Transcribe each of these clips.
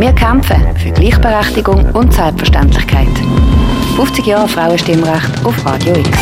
Wir kämpfen für Gleichberechtigung und Selbstverständlichkeit. 50 Jahre Frauenstimmrecht auf Radio X.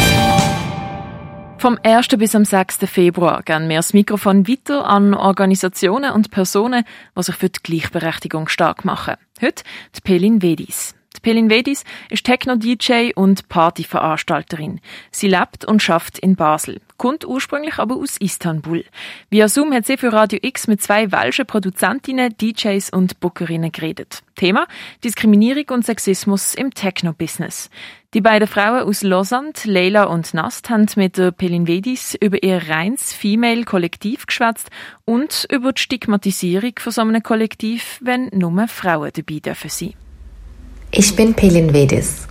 Vom 1. bis am 6. Februar gehen wir das Mikrofon weiter an Organisationen und Personen, die sich für die Gleichberechtigung stark machen. Heute die Pelin Vedis. Pelin Vedis ist Techno-DJ und Partyveranstalterin. Sie lebt und schafft in Basel, kommt ursprünglich aber aus Istanbul. Via Zoom hat sie für Radio X mit zwei welschen Produzentinnen, DJs und Bookerinnen geredet. Thema Diskriminierung und Sexismus im Techno-Business. Die beiden Frauen aus Lausanne, Leila und Nast, haben mit der Pelin Vedis über ihr reins Female-Kollektiv geschwätzt und über die Stigmatisierung von so einem Kollektiv, wenn nur Frauen dabei dürfen sein. Ich bin Pelin Vedis.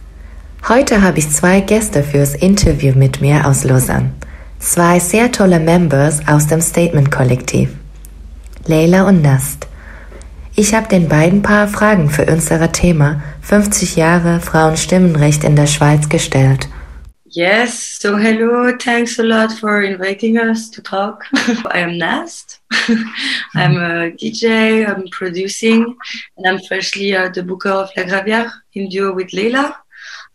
Heute habe ich zwei Gäste fürs Interview mit mir aus Lausanne. Zwei sehr tolle Members aus dem Statement-Kollektiv. Leila und Nast. Ich habe den beiden paar Fragen für unser Thema 50 Jahre Frauenstimmenrecht in der Schweiz gestellt. Yes, so hello, thanks a lot for inviting us to talk. I am Nast. I'm a DJ, I'm producing, and I'm freshly uh, the booker of La Gravière in duo with Leila.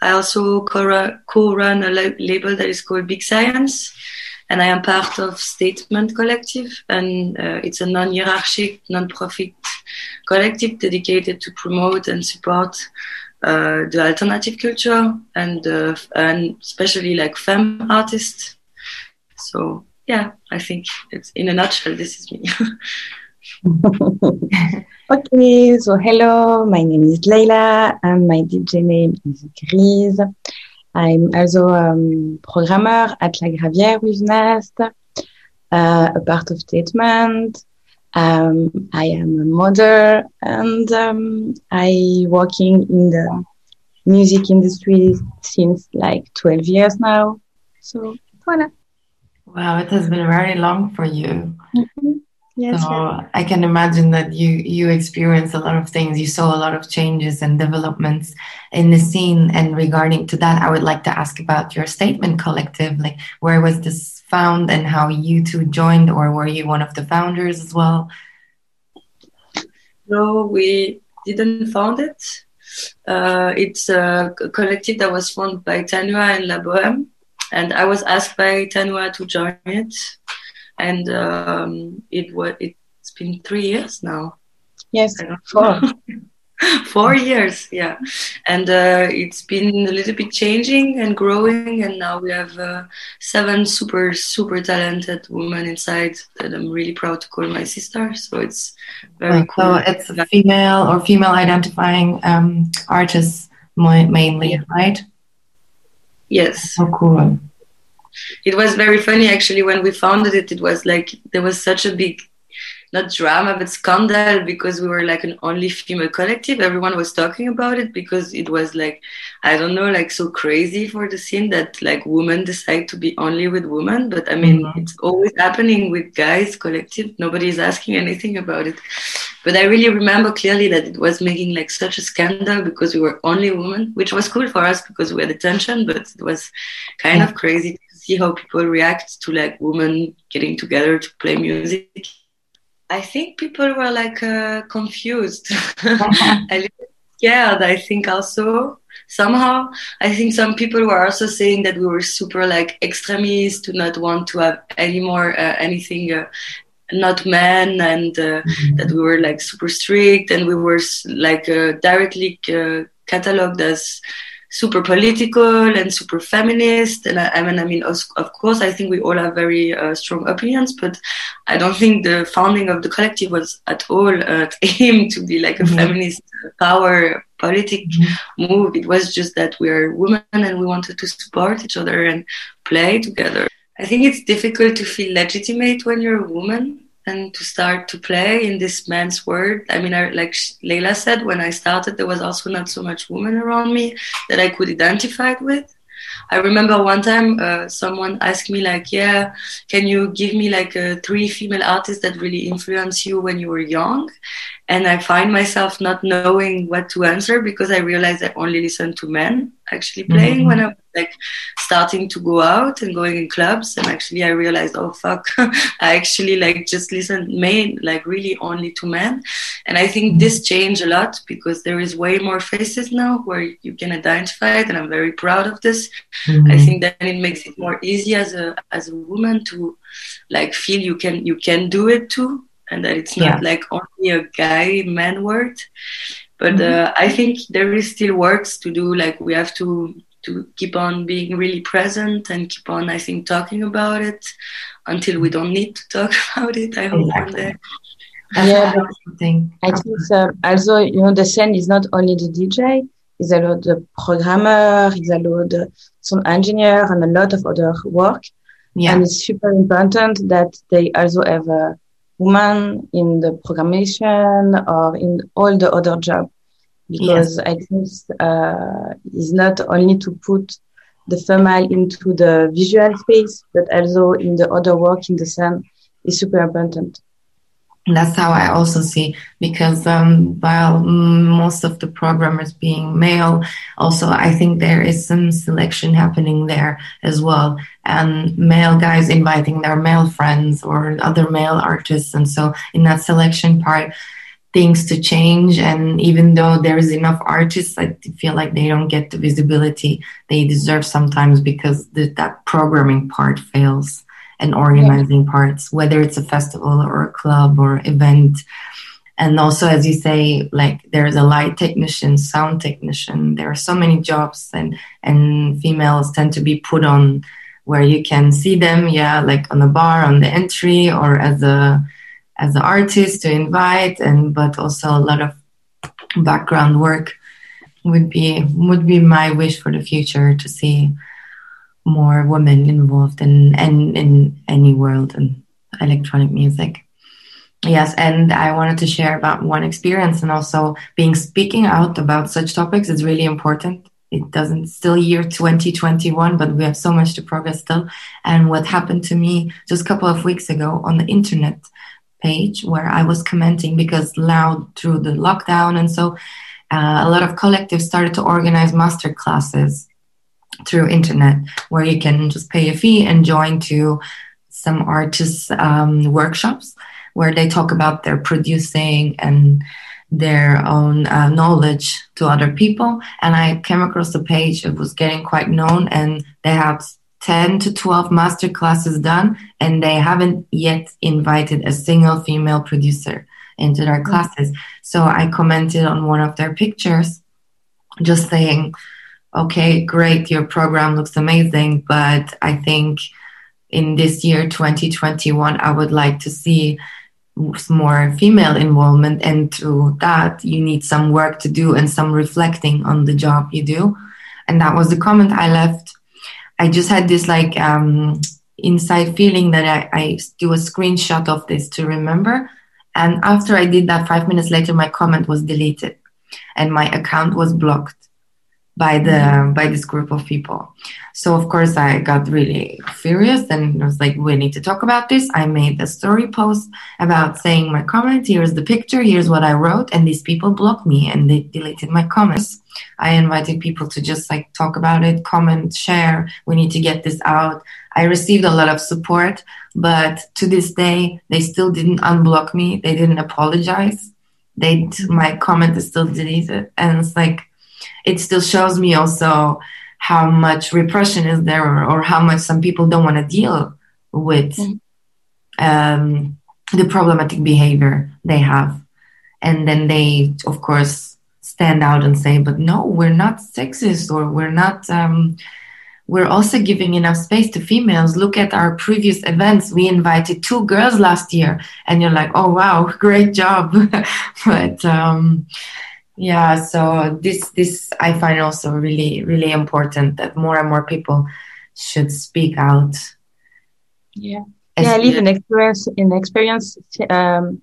I also co-run a label that is called Big Science, and I am part of Statement Collective, and uh, it's a non-hierarchic, non-profit collective dedicated to promote and support uh, the alternative culture and uh, and especially like femme artists. So yeah, I think it's in a nutshell. This is me. okay, so hello, my name is Leila and my DJ name is Grise. I'm also a um, programmer at La Gravière with Nast, uh, a part of Statement, um, I am a mother and um, I working in the music industry since like 12 years now. So, voilà. Wow, it has been very long for you. Mm-hmm. Yes, so yeah. I can imagine that you you experienced a lot of things. You saw a lot of changes and developments in the scene. And regarding to that, I would like to ask about your statement collective. Like, where was this found and how you two joined, or were you one of the founders as well? No, we didn't found it. Uh, it's a collective that was formed by Tanua and La Boheme, and I was asked by Tanua to join it, and um, it was it's been three years now. Yes, four. four years yeah. And uh, it's been a little bit changing and growing and now we have uh, seven super super talented women inside that i'm really proud to call my sister. So it's very cool so it's a female or female identifying um, artists mainly right? Yes. So cool it was very funny actually when we founded it it was like there was such a big not drama but scandal because we were like an only female collective. Everyone was talking about it because it was like i don't know like so crazy for the scene that like women decide to be only with women. But i mean mm-hmm. it's always happening with guys collective. Nobody is asking anything about it. But i really remember clearly that it was making like such a scandal because we were only women which was cool for us because we had attention but it was kind yeah. of crazy see how people react to like women getting together to play music I think people were like uh, confused, a little scared. I think also somehow. I think some people were also saying that we were super like extremists, to not want to have any more uh, anything. Uh, not men and uh, mm-hmm. that we were like super strict and we were like uh, directly uh, cataloged as super political and super feminist. And I, I mean, I mean, of, of, course, I think we all have very uh, strong opinions, but I don't think the founding of the collective was at all uh, aimed to be like a mm-hmm. feminist power politic mm-hmm. move. It was just that we are women and we wanted to support each other and play together. I think it's difficult to feel legitimate when you're a woman and to start to play in this man's world. I mean, I, like Leila said, when I started, there was also not so much women around me that I could identify with. I remember one time uh, someone asked me like, "Yeah, can you give me like uh, three female artists that really influenced you when you were young?" And I find myself not knowing what to answer because I realized I only listened to men actually playing mm-hmm. when I was like starting to go out and going in clubs. And actually i realized oh fuck. I actually like just listen main like really only to men. And i think this changed a lot because there is way more faces now where you can identify it. And i'm very proud of this. Mm-hmm. i think that it makes it more easy as a as a woman to like feel you can you can do it too. And that it's not yeah. like only a guy man word. But mm-hmm. uh, i think there is still works to do. Like we have to to keep on being really present and keep on i think talking about it until we don't need to talk about it i hope exactly. one day yeah, I think uh, also, you know, the scene is not only the DJ, it's a lot of programmer, it's a lot of some engineer and a lot of other work. Yeah. And it's super important that they also have a woman in the programmation or in all the other jobs because yes. I think uh, is not only to put the female into the visual space, but also in the other work in the sun is super important. That's how I also see because um, while most of the programmers being male, also I think there is some selection happening there as well, and male guys inviting their male friends or other male artists, and so in that selection part, things to change. And even though there is enough artists, I feel like they don't get the visibility they deserve sometimes because the, that programming part fails and organizing yeah. parts, whether it's a festival or a club or event. And also, as you say, like there's a light technician, sound technician. There are so many jobs, and and females tend to be put on where you can see them, yeah, like on the bar, on the entry, or as a as an artist to invite and but also a lot of background work would be would be my wish for the future to see more women involved in in, in any world in electronic music. Yes and i wanted to share about one experience and also being speaking out about such topics is really important. It doesn't still year 2021 but we have so much to progress still. And what happened to me just a couple of weeks ago on the internet page where I was commenting because loud through the lockdown. And so uh, a lot of collectives started to organize master classes through internet where you can just pay a fee and join to some artists um, workshops where they talk about their producing and their own uh, knowledge to other people and i came across the page it was getting quite known and they had 10 to 12 master classes done and they haven't yet invited a single female producer into their mm. classes so i commented on one of their pictures just saying okay great your program looks amazing but i think in this year 2021 i would like to see more female involvement and through that you need some work to do and some reflecting on the job you do and that was the comment i left I just had this like um, inside feeling that I, I do a screenshot of this to remember. And after I did that, five minutes later, my comment was deleted and my account was blocked by the by this group of people. So of course i got really furious and I was like we need to talk about this. I made a story post about saying my comment here's the picture here's what i wrote and these people blocked me and they deleted my comments. I invited people to just like talk about it comment share we need to get this out. I received a lot of support but to this day they still didn't unblock me. They didn't apologize. They my comment is still deleted. And it's like it still shows me also how much repression is there or, or how much some people don't want to deal with mm. um, the problematic behavior they have. And then they of course stand out and say but no we're not sexist or we're not um, we're also giving enough space to females. Look at our previous events. We invited two girls last year. And you're like oh wow great job. But um, yeah so this this i find also really really important that more and more people should speak out. Yeah. Yeah i live in experience in experience um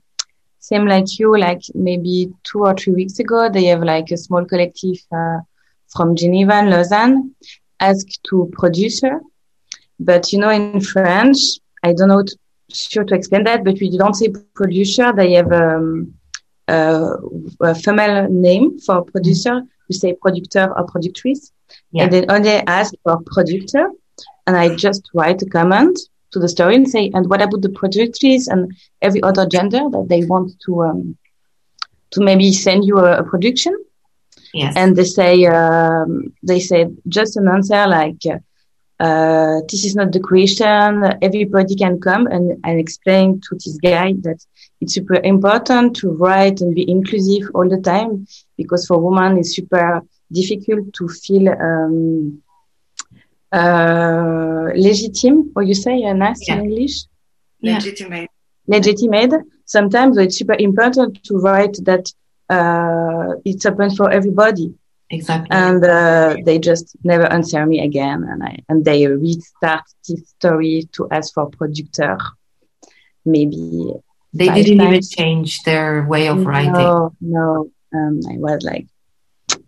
same like you like maybe two or three weeks ago they have like a small collective uh, from geneva and lausanne asked to producer but you know in french i don't know to, sure to explain that but we don't say producer they have um, a female name for producer, we say producteur or productrice. Yeah. And then only ask for producteur. And I just write a comment to the story and say, and what about the productrice and every other gender that they want to, um, to maybe send you a, a production? Yes. And they say, um, they said just an answer like, uh, this is not the question. Everybody can come and, and explain to this guy that it's super important to write and be inclusive all the time because for women it's super difficult to feel um, uh, legitimate, or you say uh, nice yeah. in English? Legitimate. Legitimate. Sometimes it's super important to write that uh, it's open for everybody. Exactly. And uh, they just never answer me again, and I and they restart this story to ask for producteur. Maybe they didn't even change their way of writing. No, no. Um, I was like,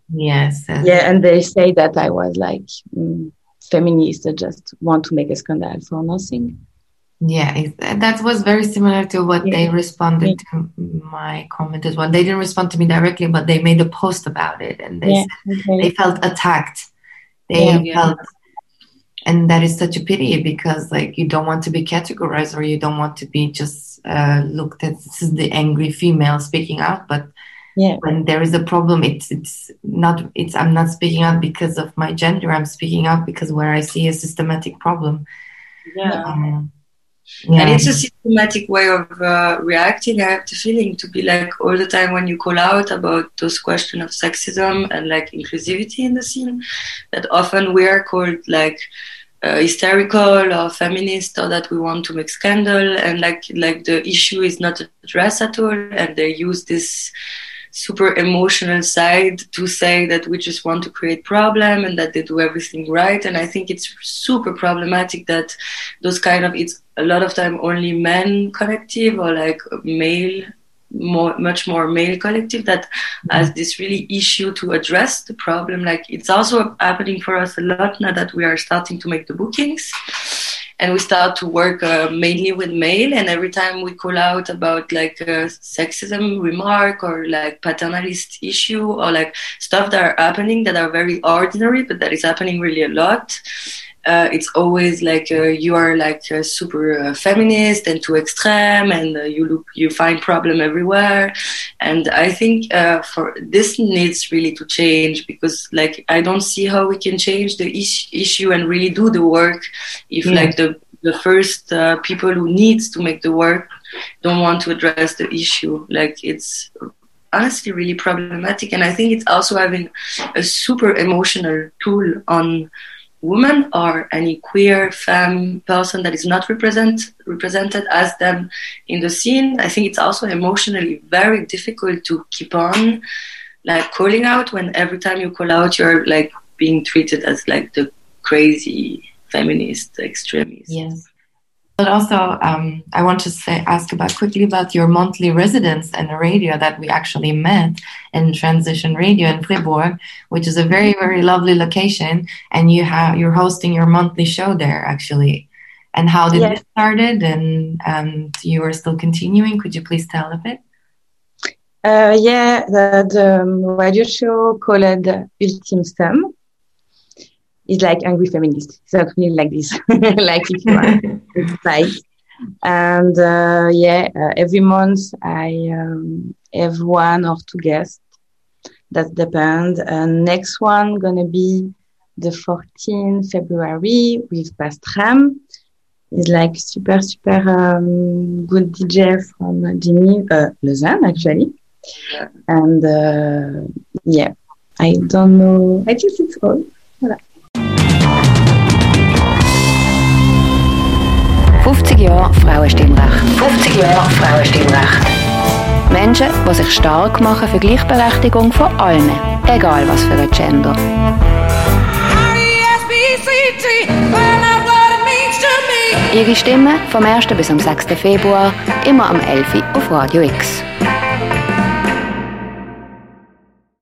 yes, yeah, and they say that I was like mm, feminist that just want to make a scandal for nothing. Yeah, that was very similar to what yeah. they responded yeah. to my comment as well. They didn't respond to me directly, but they made a post about it, and they yeah, okay. they felt attacked. They felt, and that is such a pity because like you don't want to be categorized or you don't want to be just uh, looked at. This is the angry female speaking out, but yeah. when there is a problem, it's it's not it's I'm not speaking out because of my gender. I'm speaking out because where I see a systematic problem. Yeah. Um, yeah. And it's a systematic way of uh, reacting. I have the feeling to be like all the time when you call out about those questions of sexism and like inclusivity in the scene, that often we are called like uh, hysterical or feminist or that we want to make scandal. And like like the issue is not addressed at all. And they use this super emotional side to say that we just want to create problem and that they do everything right. And i think it's super problematic that those kind of it's a lot of time only men collective or like male more, much more male collective that has this really issue to address the problem. Like it's also happening for us a lot now that we are starting to make the bookings. And we start to work uh, mainly with male. And every time we call out about like a sexism remark or like paternalist issue or like stuff that are happening that are very ordinary but that is happening really a lot uh, it's always like uh, you are like a super uh, feminist and too extreme and uh, you look you find problem everywhere. And i think uh, for this needs really to change because like i don't see how we can change the is- issue and really do the work if yeah. like the the first uh, people who needs to make the work don't want to address the issue. Like it's honestly really problematic. And i think it's also having a super emotional tool on woman or any queer femme person that is not represent, represented as them in the scene. I think it's also emotionally very difficult to keep on like calling out when every time you call out you're like being treated as like the crazy feminist extremist. Yes. But also, um, I want to say, ask about quickly about your monthly residence and the radio that we actually met in Transition Radio in Fribourg, which is a very, very lovely location. And you have you're hosting your monthly show there, actually. And how did yes. it started? And and you are still continuing. Could you please tell a bit? Uh, yeah, the, the radio show called Ultime Somme it's like angry feminist. So Something like this, like if you are, like. And uh, yeah, uh, every month I um, have one or two guests. That depends. And next one gonna be the 14th February with Pastram. He's like super super um, good DJ from Jimmy uh, Lausanne actually. Yeah. And uh, yeah, I don't know. I think it's all. Voilà. 50 Jahre Frauenstimmrecht. 50 Jahre Frauenstimmrecht. Menschen, die sich stark machen für Gleichberechtigung von allen, egal was für ein Gender. Ihre Stimme vom 1. bis am 6. Februar, immer am 11. auf Radio X.